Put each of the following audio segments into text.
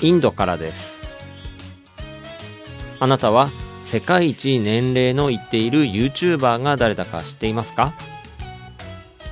インドからです。あなたは世界一年齢のいっている YouTuber が誰だか知っていますか？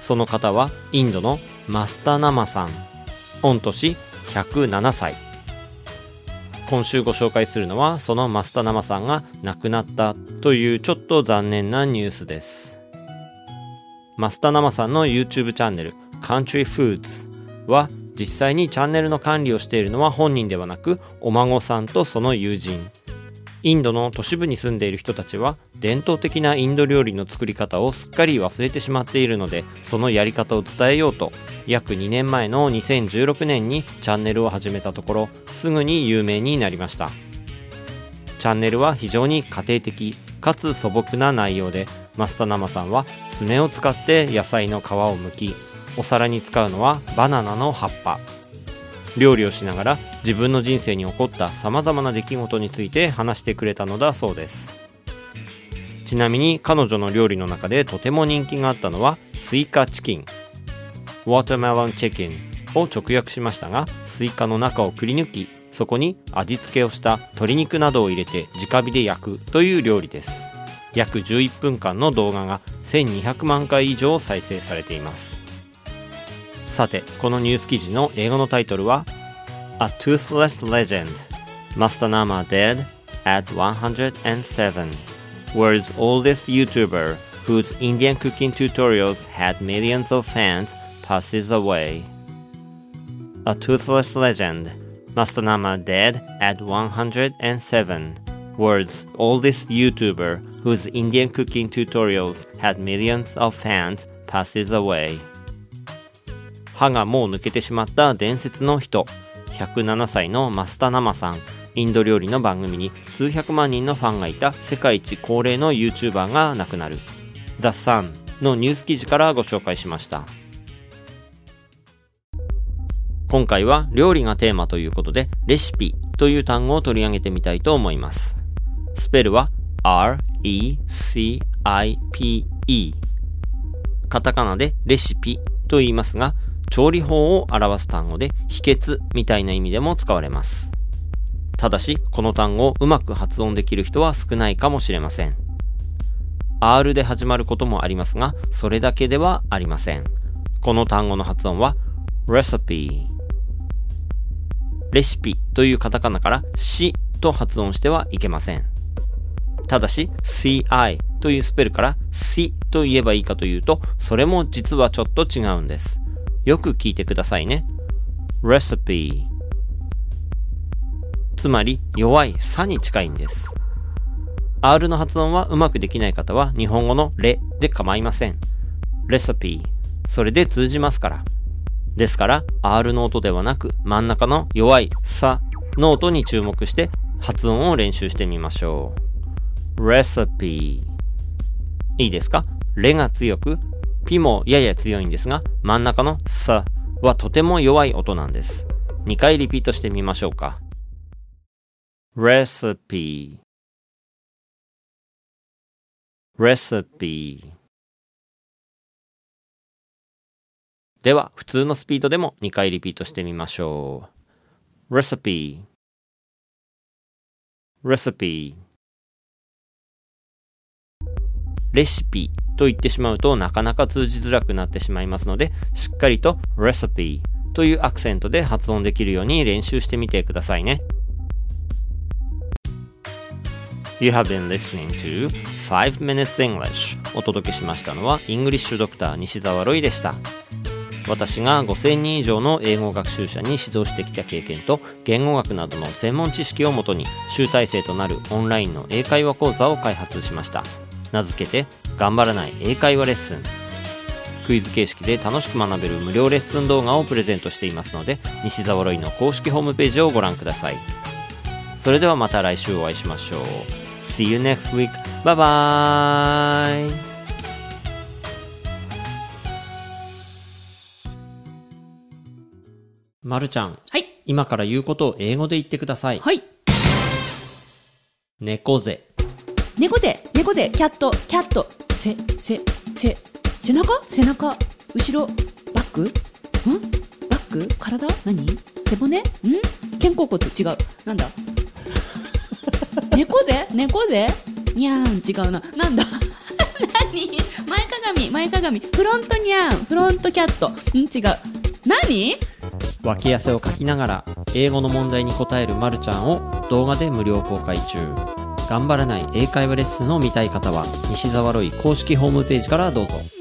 その方はインドのマスタナマさん。御年107歳。今週ご紹介するのはそのマスタナマさんが亡くなったというちょっと残念なニュースです。マスタナマさんの YouTube チャンネル Country Foods は実際にチャンネルの管理をしているのは本人ではなくお孫さんとその友人。インドの都市部に住んでいる人たちは伝統的なインド料理の作り方をすっかり忘れてしまっているのでそのやり方を伝えようと約2年前の2016年にチャンネルを始めたところすぐに有名になりました。チャンネルは非常に家庭的かつ素朴な内容でマスタナマさんは爪を使って野菜の皮を剥きお皿に使うのはバナナの葉っぱ。料理をしながら自分の人生に起こったさまざまな出来事について話してくれたのだそうです。ちなみに彼女の料理の中でとても人気があったのはスイカチキン。 watermelon chicken を直訳しましたがスイカの中をくり抜きそこに味付けをした鶏肉などを入れて直火で焼くという料理です。約11分間の動画が1200万回以上再生されています。さてこのニュース記事の英語のタイトルは A Toothless Legend Master Nama Dead at 107 World's oldest YouTuber whose Indian cooking tutorials had millions of fans passes away A Toothless Legend Master Nama dead at 107 World's oldest YouTuber whose Indian cooking tutorials had millions of fans passes away 歯がもう抜けてしまった伝説の人。107歳のマスタナマさん。インド料理の番組に数百万人のファンがいた世界一高齢の YouTuber が亡くなる。The Sun のニュース記事からご紹介しました。今回は料理がテーマということでレシピという単語を取り上げてみたいと思います。スペルは R-E-C-I-P-E カタカナでレシピと言いますが調理法を表す単語で秘訣みたいな意味でも使われます。ただし、この単語をうまく発音できる人は少ないかもしれません。R で始まることもありますが、それだけではありません。この単語の発音は recipe レシピというカタカナからしと発音してはいけません。ただし、ci というスペルからしと言えばいいかというと、それも実はちょっと違うんです。よく聞いてくださいね。recipe つまり弱いさに近いんです。R の発音はうまくできない方は日本語のレで構いません。recipe それで通じますから。ですから R の音ではなく真ん中の弱いさの音に注目して発音を練習してみましょう。recipe いいですか？レが強くピもやや強いんですが、真ん中のさはとても弱い音なんです。2回リピートしてみましょうか。recipe recipe では、普通のスピードでも2回リピートしてみましょう。recipe recipe レシピと言ってしまうとなかなか通じづらくなってしまいますので、しっかりと recipe というアクセントで発音できるように練習してみてくださいね。You have been listening to 5 Minutes English お届けしましたのはイングリッシュドクター西澤ロイでした。私が5000人以上の英語学習者に指導してきた経験と言語学などの専門知識をもとに集大成となるオンラインの英会話講座を開発しました。名付けて頑張らない英会話レッスンクイズ形式で楽しく学べる無料レッスン動画をプレゼントしていますので西澤ロイの公式ホームページをご覧くださいそれではまた来週お会いしましょう See you next week. Bye bye. まるちゃん、はい。今から言うことを英語で言ってください。はい。猫背。猫背、猫背、キャット、キャット、せ、せ、せ、背中？背中、後ろ、バック？ん？バック？体？何？背骨？ん？肩甲骨？違う。なんだ？猫背猫背にゃーん、違うな。なんだ？何？前かがみ、前かがみ。フロントにゃーん、フロントキャット。ん？違う。何？脇汗をかきながら英語の問題に答えるまるちゃんを動画で無料公開中。頑張らない英会話レッスンを見たい方は西澤ロイ公式ホームページからどうぞ。